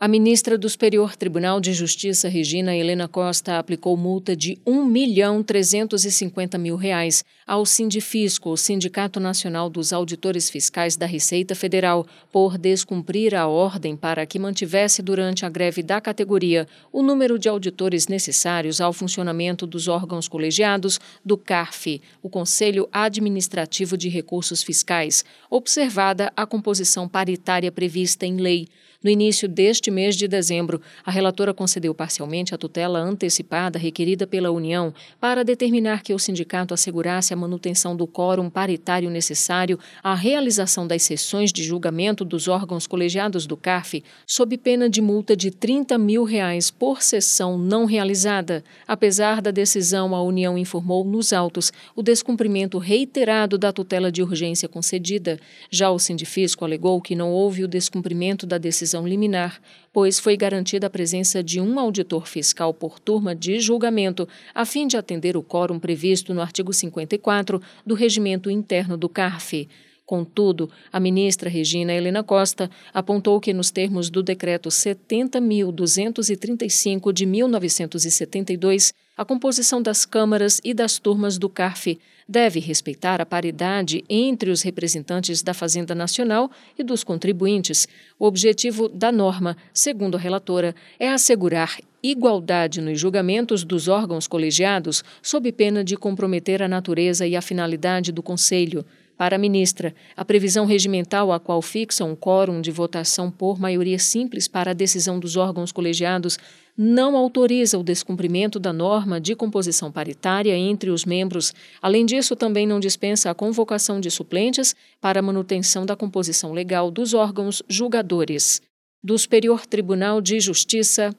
A ministra do Superior Tribunal de Justiça, Regina Helena Costa, aplicou multa de R$ 1 milhão 350 mil reais ao Sindifisco, o Sindicato Nacional dos Auditores Fiscais da Receita Federal, por descumprir a ordem para que mantivesse durante a greve da categoria o número de auditores necessários ao funcionamento dos órgãos colegiados do CARF, o Conselho Administrativo de Recursos Fiscais, observada a composição paritária prevista em lei. No início deste mês de dezembro, a relatora concedeu parcialmente a tutela antecipada requerida pela União para determinar que o sindicato assegurasse a manutenção do quórum paritário necessário à realização das sessões de julgamento dos órgãos colegiados do CARF, sob pena de multa de 30 mil reais por sessão não realizada. Apesar da decisão, a União informou nos autos o descumprimento reiterado da tutela de urgência concedida. Já o sindifisco alegou que não houve o descumprimento da decisão liminar, pois foi garantida a presença de um auditor fiscal por turma de julgamento, a fim de atender o quórum previsto no artigo 54 do Regimento Interno do CARF. Contudo, a ministra Regina Helena Costa apontou que, nos termos do Decreto 70.235 de 1972, a composição das câmaras e das turmas do CARF deve respeitar a paridade entre os representantes da Fazenda Nacional e dos contribuintes. O objetivo da norma, segundo a relatora, é assegurar igualdade nos julgamentos dos órgãos colegiados, sob pena de comprometer a natureza e a finalidade do Conselho. Para a ministra, a previsão regimental a qual fixa um quórum de votação por maioria simples para a decisão dos órgãos colegiados não autoriza o descumprimento da norma de composição paritária entre os membros. Além disso, também não dispensa a convocação de suplentes para manutenção da composição legal dos órgãos julgadores. Do Superior Tribunal de Justiça,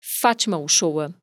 Fátima Uchoa.